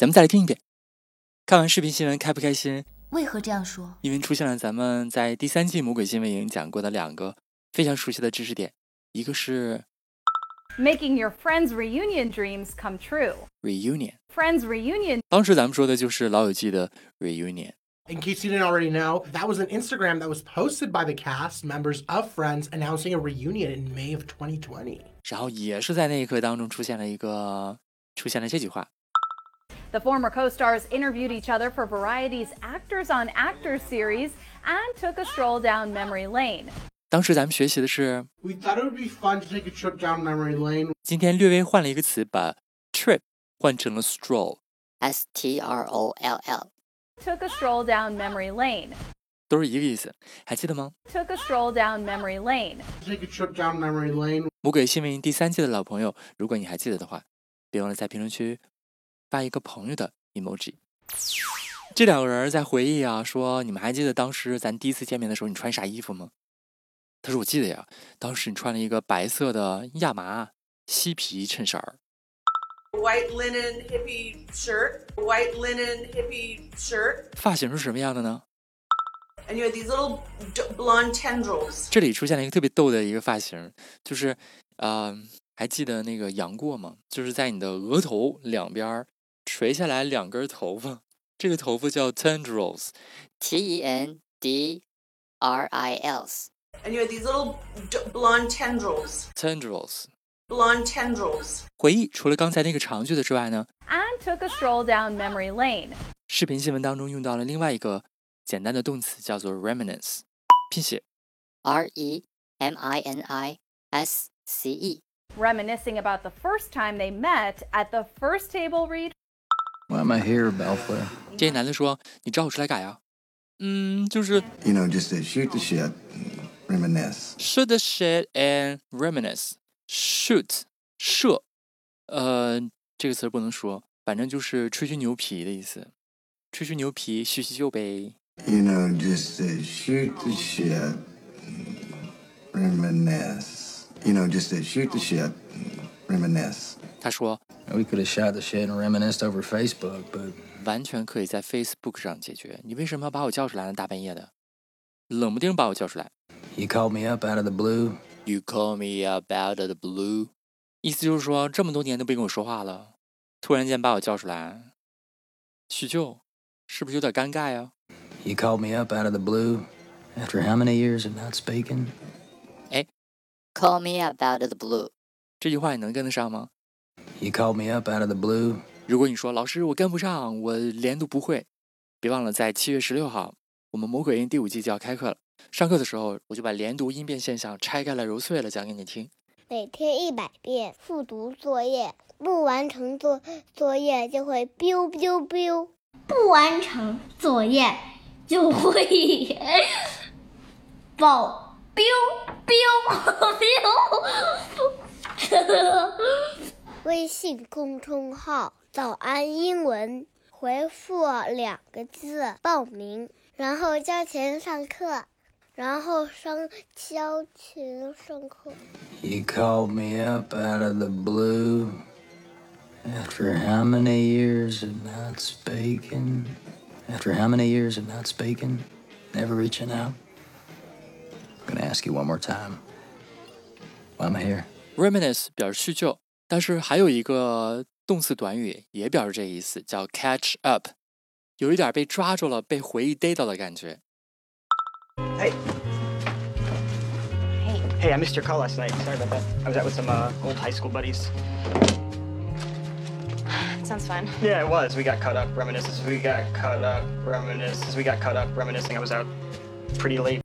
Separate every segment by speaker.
Speaker 1: 咱们再来听一遍。看完视频新闻开不开心？
Speaker 2: 为何这样说？
Speaker 1: 因为出现了咱们在第三季魔鬼新闻营讲过的两个非常熟悉的知识点，一个是
Speaker 3: Making your friends' reunion dreams come true. reunion，Friends reunion
Speaker 1: 当时咱们说的就是老友记的 reunion。
Speaker 4: In case you didn't already know, that was an Instagram that was posted by the cast members of Friends announcing a reunion in May of 2020.
Speaker 1: 然后也是在那一刻当中出现了一个出现了这句话，
Speaker 3: The former co stars interviewed each other for Variety's Actors on Actors series and took a stroll down memory lane.
Speaker 1: 当时咱们学习的是
Speaker 4: We thought it would be fun to take a trip down memory lane.
Speaker 1: 今天略微换了一个词，把 trip 换成了 stroll，
Speaker 5: S T R O L L.
Speaker 3: Took a stroll down memory lane.
Speaker 1: 都是一个意思，还记得吗？
Speaker 3: Took a stroll down memory lane.
Speaker 4: Take a trip down memory lane.
Speaker 1: 魔鬼新闻营第三季的老朋友，如果你还记得的话，别忘了在评论区 发一个朋友的 emoji。这两个人在回忆啊，说你们还记得当时咱第一次见面的时候你穿啥衣服吗？他说我记得呀，当时你穿了一个白色的亚麻漆皮衬衫儿。
Speaker 6: white linen hippie shirt, white linen hippie shirt,
Speaker 1: 发型是什么样的呢
Speaker 6: ？and you had these little blonde tendrils.
Speaker 1: 这里出现了一个特别逗的一个发型，就是，呃，还记得那个杨过吗？就是在你的额头两边儿垂下来两根头发，这个头发叫 tendrils。
Speaker 5: T E N D R I L S.
Speaker 6: And you had these little blonde tendrils.
Speaker 1: tendrils。
Speaker 6: Blonde tendrils.
Speaker 1: 回忆除了刚才那个长句子之外呢
Speaker 3: ，And took a stroll down memory lane.
Speaker 1: 视频新闻当中用到了另外一个简单的动词，叫做 reminisce，拼写
Speaker 5: R E M I N I S C E.
Speaker 3: Reminiscing about the first time they met at the first table read.
Speaker 7: Why am I here, Belfleur?
Speaker 1: 这男的说：“你找我出来干呀？”嗯，就是
Speaker 8: you know, just to shoot the shit, reminisce.
Speaker 1: shoot the shit and reminisce。shoot 射，呃，这个词儿不能说，反正就是吹吹牛皮的意思，吹吹牛皮，叙叙旧呗。
Speaker 8: You know, just to shoot the shit, reminisce. You know, just to shoot the shit, reminisce.
Speaker 1: 他说
Speaker 7: We could have shot the shit and reminisced over Facebook, but
Speaker 1: 完全可以在 Facebook 上解决。你为什么要把我叫出来呢？大半夜的，冷不丁把我叫出来。
Speaker 7: you called me up out of the blue.
Speaker 1: You call me up out of the blue，意思就是说这么多年都没跟我说话了，突然间把我叫出来叙旧，是不是有点尴尬呀？
Speaker 7: You called me up out of the blue. After how many years of not speaking?
Speaker 5: Call me up out of the blue.
Speaker 1: 这句话你能跟得上吗
Speaker 7: ？You called me up out of the blue.
Speaker 1: 如果你说老师我跟不上，我连读不会，别忘了在七月十六号，我们魔鬼音第五季就要开课了。上课的时候，我就把连读音变现象拆开了揉碎了讲给你听。
Speaker 9: 每天一百遍复读作业，不完成作作业就会 biu biu biu，不完成作业就会爆 biu biu biu。微信公众号“早安英文”，回复两个字报名，然后交钱上课，然后上交钱上课。
Speaker 7: You called me up out of the blue. After how many years of not speaking? After how many years of not speaking? Never reaching out? I'm gonna ask you one more time. Why am I here?
Speaker 1: reminisce 表示叙旧，但是还有一个动词短语也表示这意思，叫 catch up，有一点被抓住了、被回忆逮到的感觉。
Speaker 10: Hey. Hey. Hey, I missed your call last night. Sorry about that. I was out with some uh, old high school buddies.
Speaker 2: Sounds fun.
Speaker 10: Yeah, it was. We got caught up reminiscing. We got caught up reminiscing. We got caught up reminiscing. I was out pretty late.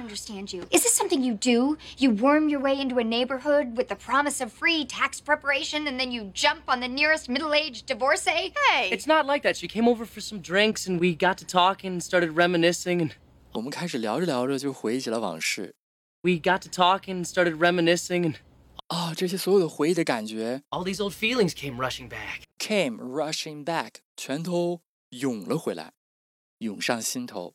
Speaker 11: understand you. Is this something you do? You worm your way into a neighborhood with the promise of free tax preparation and then you jump on the nearest middle aged divorcee? Hey!
Speaker 12: It's not like that. She came over for some drinks and we got to talking and started reminiscing and
Speaker 1: 我们开始聊着聊着就回忆起了往事。
Speaker 12: we got to talking and started reminiscing and
Speaker 1: 啊、这些所有的回忆的感觉
Speaker 12: all these old feelings came rushing back.
Speaker 1: came rushing back，全都涌了回来，涌上心头。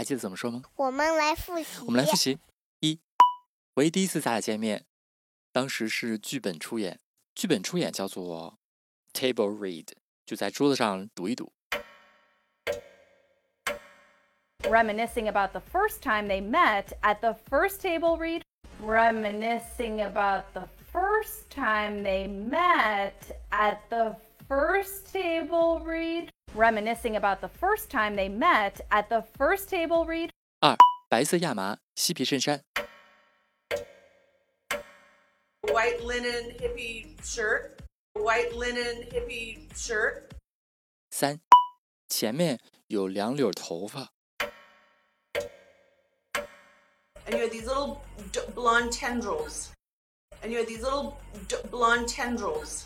Speaker 1: 还记得怎么说吗？
Speaker 9: 我们来复习。
Speaker 1: 我们来复习：一，唯一第一次咱俩见面，当时是剧本出演，剧本出演叫做 table read，就在桌子上读一读。
Speaker 3: Reminiscing about the first time they met at the first table read. Reminiscing about the first time they met at the first table read. Reminiscing about the first time they met at the first table read.
Speaker 1: 二，白色亚麻嬉皮衬衫。
Speaker 6: White linen hippie shirt. White linen hippie shirt.
Speaker 1: 三，前面有两绺头发。
Speaker 6: And you had these little d- blonde tendrils. And you had these little d- blonde tendrils.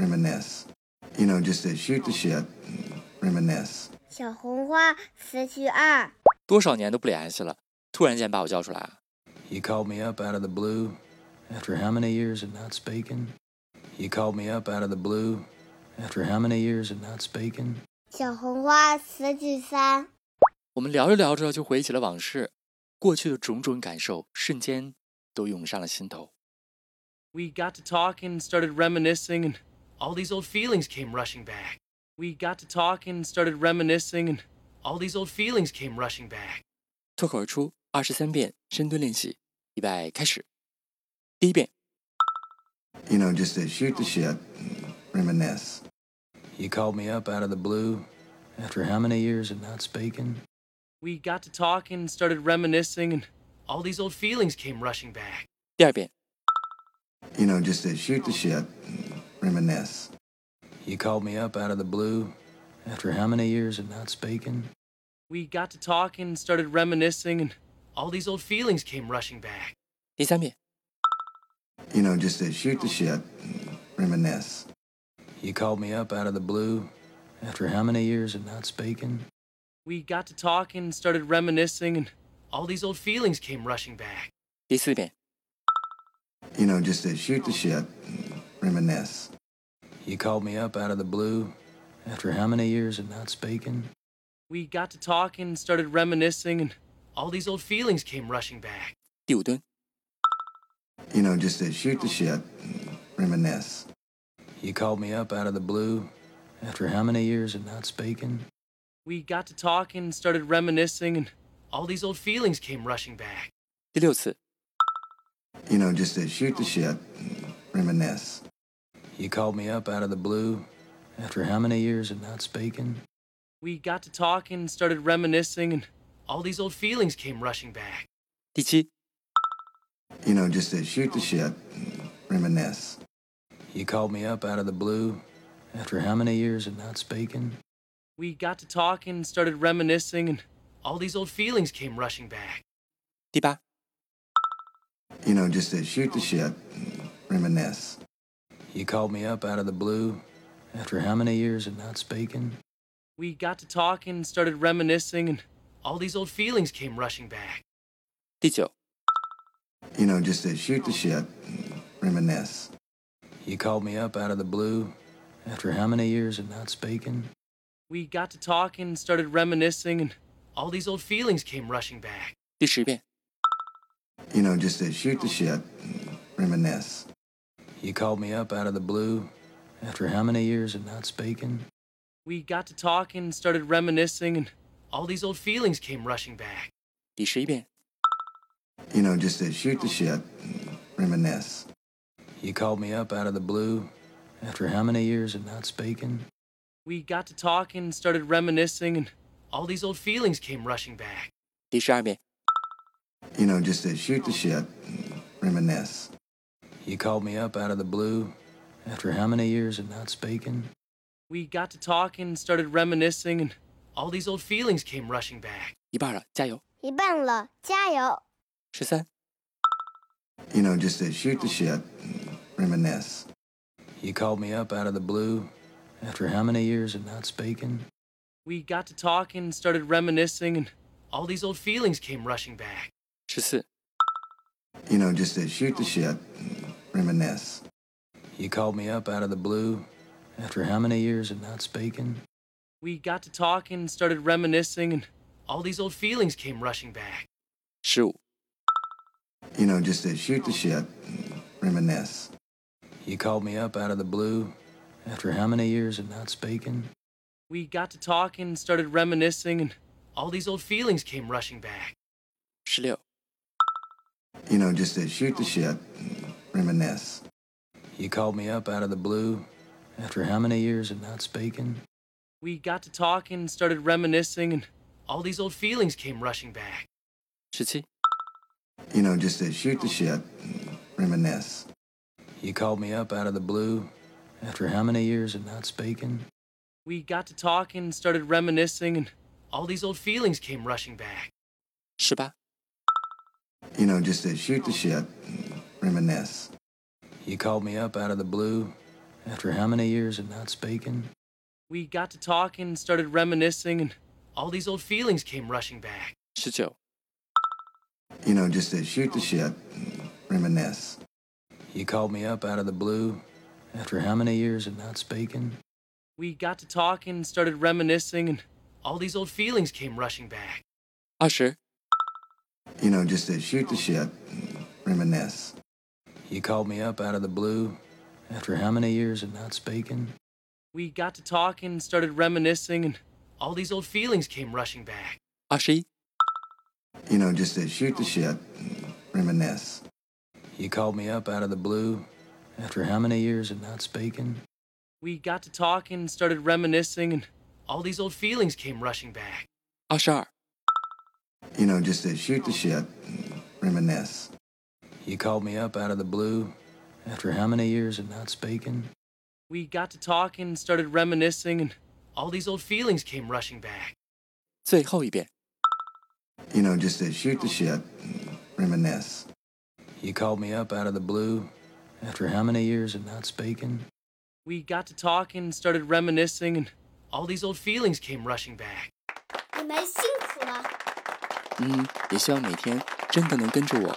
Speaker 8: reminisce. You know, just to shoot the shit, reminisce.
Speaker 9: 小红花词句二，
Speaker 1: 多少年都不联系了，突然间把我叫出来啊！
Speaker 7: You called me up out of the blue after how many years of not speaking? You called me up out of the blue after how many years of not speaking?
Speaker 9: 小红花词句三，
Speaker 1: 我们聊着聊着就回忆起了往事，过去的种种感受瞬间都涌上了心头。
Speaker 12: We got to talking and started reminiscing and all these old feelings came rushing back. We got to talking and started reminiscing and all these old feelings came rushing back.
Speaker 1: 脱口而出二十三遍深蹲练习，预备开始。第一遍，
Speaker 8: You know, just to shoot the shit, reminisce.
Speaker 7: You called me up out of the blue after how many years of not speaking?
Speaker 12: We got to talking and started reminiscing and all these old feelings came rushing back.
Speaker 1: 第二遍，
Speaker 8: You know, just to shoot the shit, reminisce.
Speaker 7: You called me up out of the blue after how many years of not speaking?
Speaker 12: We got to talking and started reminiscing and all these old feelings came rushing back.
Speaker 1: 第三遍，
Speaker 8: You know, just to shoot the shit, reminisce.
Speaker 7: You called me up out of the blue after how many years of not speaking?
Speaker 12: We got to talking and started reminiscing and all these old feelings came rushing back.
Speaker 1: 第四遍，
Speaker 8: You know, just to shoot the shit, reminisce.
Speaker 7: You called me up out of the blue after how many years of not speaking?
Speaker 12: We got to talking and started reminiscing, and all these old feelings came rushing back.
Speaker 8: You know, just to shoot the shit, reminisce.
Speaker 7: You called me up out of the blue after how many years of not speaking?
Speaker 12: We got to talking and started reminiscing, and all these old feelings came rushing back.
Speaker 8: You know, just to shoot the shit, reminisce.
Speaker 7: You called me up out of the blue after how many years of not speaking?
Speaker 12: We got to talking and started reminiscing, and all these old feelings came rushing back.
Speaker 1: Did you?
Speaker 8: You know, just to shoot the shit, reminisce.
Speaker 7: You called me up out of the blue after how many years of not speaking?
Speaker 12: We got to talking and started reminiscing, and all these old feelings came rushing back.
Speaker 1: 第八
Speaker 8: ，You know, just to shoot the shit, reminisce.
Speaker 7: You called me up out of the blue after how many years of not speaking?
Speaker 12: We got to talking and started reminiscing and all these old feelings came rushing back.
Speaker 1: 第九，
Speaker 8: You know, just to shoot the shit, reminisce.
Speaker 7: You called me up out of the blue after how many years of not speaking?
Speaker 12: We got to talking and started reminiscing, and all these old feelings came rushing back.
Speaker 1: 第十遍，
Speaker 8: You know, just to shoot the shit, reminisce.
Speaker 7: You called me up out of the blue after how many years of not speaking?
Speaker 12: We got to talking and started reminiscing, and all these old feelings came rushing back.
Speaker 1: 第十一遍，
Speaker 8: You know, just to shoot the shit, reminisce.
Speaker 7: You called me up out of the blue after how many years of not speaking?
Speaker 12: We got to talking and started reminiscing, and all these old feelings came rushing back.
Speaker 1: 第十二遍，
Speaker 8: You know, just to shoot the shit, reminisce.
Speaker 7: You called me up out of the blue after how many years of not speaking?
Speaker 12: We got to talking and started reminiscing, and all these old feelings came rushing back.
Speaker 1: 一半了，加油！
Speaker 9: 一半了，加油！
Speaker 1: 十三、
Speaker 8: You know, just to shoot the shit, reminisce.
Speaker 7: You called me up out of the blue after how many years of not speaking?
Speaker 12: We got to talking and started reminiscing, and all these old feelings came rushing back.
Speaker 1: 十四、
Speaker 8: You know, just to shoot the shit, reminisce.
Speaker 7: You called me up out of the blue after how many years of not speaking?
Speaker 12: We got to talking and started reminiscing, and all these old feelings came rushing back.
Speaker 1: Shoot.
Speaker 8: You know, just to shoot the shit, reminisce.
Speaker 7: You called me up out of the blue after how many years of not speaking?
Speaker 12: We got to talking and started reminiscing, and all these old feelings came rushing back.
Speaker 1: Schlip.
Speaker 8: You know, just to shoot the shit, reminisce.
Speaker 7: You called me up out of the blue after how many years of not speaking?
Speaker 12: We got to talking and started reminiscing, and all these old feelings came rushing back.
Speaker 1: Should see?
Speaker 8: You know, just to shoot the shit, reminisce.
Speaker 7: You called me up out of the blue after how many years of not speaking?
Speaker 12: We got to talking and started reminiscing, and all these old feelings came rushing back.
Speaker 8: You know, just to shoot the shit, reminisce.
Speaker 7: You called me up out of the blue after how many years of not speaking?
Speaker 12: We got to talking and started reminiscing, and all these old feelings came rushing back.
Speaker 1: Shit.
Speaker 8: You know, just to shoot the shit, reminisce.
Speaker 7: You called me up out of the blue after how many years of not speaking?
Speaker 12: We got to talking and started reminiscing, and all these old feelings came rushing back.
Speaker 1: Usher.
Speaker 8: You know, just to shoot the shit, reminisce.
Speaker 7: You called me up out of the blue after how many years of not speaking?
Speaker 12: We got to talking and started reminiscing, and all these old feelings came rushing back.
Speaker 1: Ashi?
Speaker 8: You know, just to shoot the shit, reminisce.
Speaker 7: You called me up out of the blue after how many years of not speaking?
Speaker 12: We got to talking and started reminiscing, and all these old feelings came rushing back.
Speaker 1: Ashar.
Speaker 8: You know, just to shoot the shit, reminisce.
Speaker 7: You called me up out of the blue after how many years of not speaking?
Speaker 12: We got to talking and started reminiscing, and all these old feelings came rushing back.
Speaker 1: 最后一遍。
Speaker 8: You know, just to shoot the shit, reminisce.
Speaker 7: You called me up out of the blue after how many years of not speaking?
Speaker 12: We got to talking and started reminiscing, and all these old feelings came rushing back.
Speaker 9: 你们辛苦了。
Speaker 1: 嗯，也希望每天真的能跟着我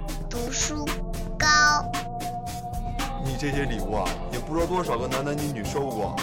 Speaker 9: 书高。
Speaker 13: 你这些礼物啊，也不知道多少个男男女女收过。